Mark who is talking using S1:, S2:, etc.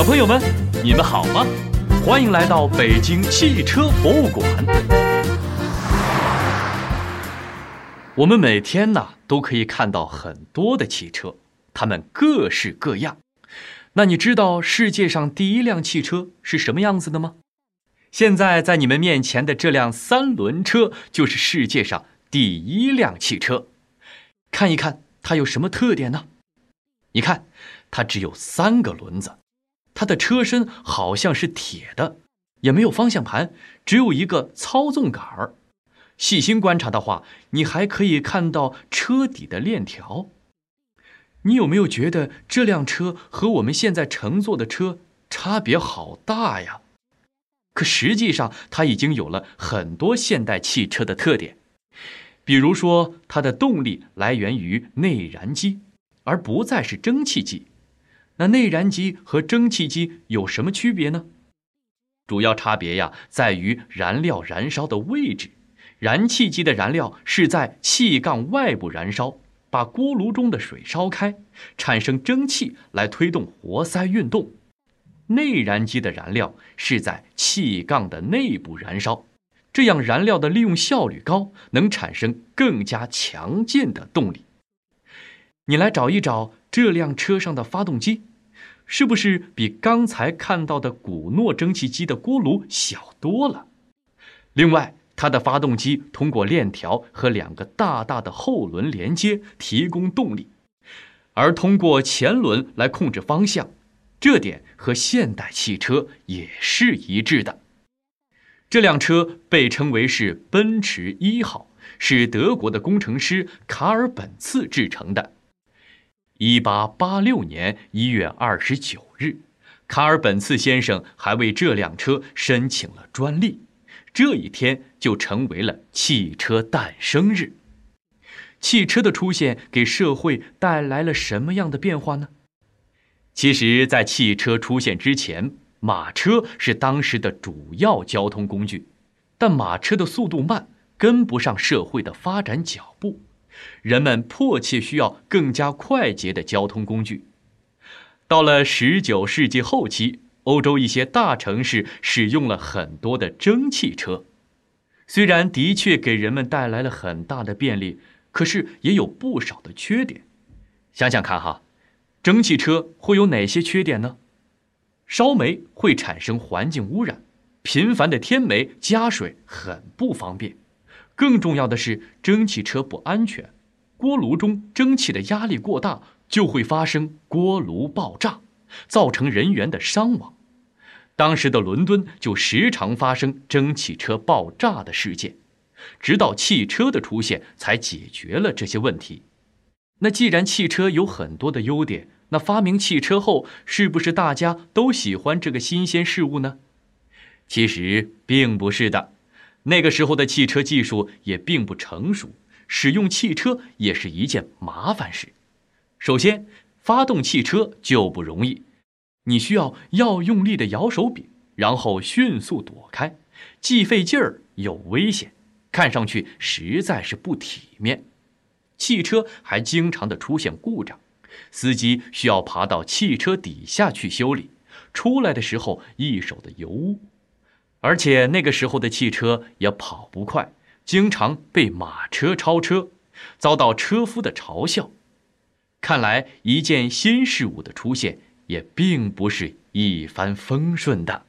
S1: 小朋友们，你们好吗？欢迎来到北京汽车博物馆。我们每天呢都可以看到很多的汽车，它们各式各样。那你知道世界上第一辆汽车是什么样子的吗？现在在你们面前的这辆三轮车就是世界上第一辆汽车。看一看它有什么特点呢？你看，它只有三个轮子，它的车身好像是铁的，也没有方向盘，只有一个操纵杆儿。细心观察的话，你还可以看到车底的链条。你有没有觉得这辆车和我们现在乘坐的车差别好大呀？可实际上，它已经有了很多现代汽车的特点，比如说，它的动力来源于内燃机。而不再是蒸汽机，那内燃机和蒸汽机有什么区别呢？主要差别呀，在于燃料燃烧的位置。燃气机的燃料是在气缸外部燃烧，把锅炉中的水烧开，产生蒸汽来推动活塞运动。内燃机的燃料是在气缸的内部燃烧，这样燃料的利用效率高，能产生更加强劲的动力。你来找一找这辆车上的发动机，是不是比刚才看到的古诺蒸汽机的锅炉小多了？另外，它的发动机通过链条和两个大大的后轮连接提供动力，而通过前轮来控制方向，这点和现代汽车也是一致的。这辆车被称为是奔驰一号，是德国的工程师卡尔本茨制成的。一八八六年一月二十九日，卡尔本茨先生还为这辆车申请了专利，这一天就成为了汽车诞生日。汽车的出现给社会带来了什么样的变化呢？其实，在汽车出现之前，马车是当时的主要交通工具，但马车的速度慢，跟不上社会的发展脚步。人们迫切需要更加快捷的交通工具。到了十九世纪后期，欧洲一些大城市使用了很多的蒸汽车。虽然的确给人们带来了很大的便利，可是也有不少的缺点。想想看哈，蒸汽车会有哪些缺点呢？烧煤会产生环境污染，频繁的添煤加水很不方便。更重要的是，蒸汽车不安全，锅炉中蒸汽的压力过大，就会发生锅炉爆炸，造成人员的伤亡。当时的伦敦就时常发生蒸汽车爆炸的事件，直到汽车的出现才解决了这些问题。那既然汽车有很多的优点，那发明汽车后，是不是大家都喜欢这个新鲜事物呢？其实并不是的。那个时候的汽车技术也并不成熟，使用汽车也是一件麻烦事。首先，发动汽车就不容易，你需要要用力的摇手柄，然后迅速躲开，既费劲儿又危险，看上去实在是不体面。汽车还经常的出现故障，司机需要爬到汽车底下去修理，出来的时候一手的油污。而且那个时候的汽车也跑不快，经常被马车超车，遭到车夫的嘲笑。看来一件新事物的出现也并不是一帆风顺的。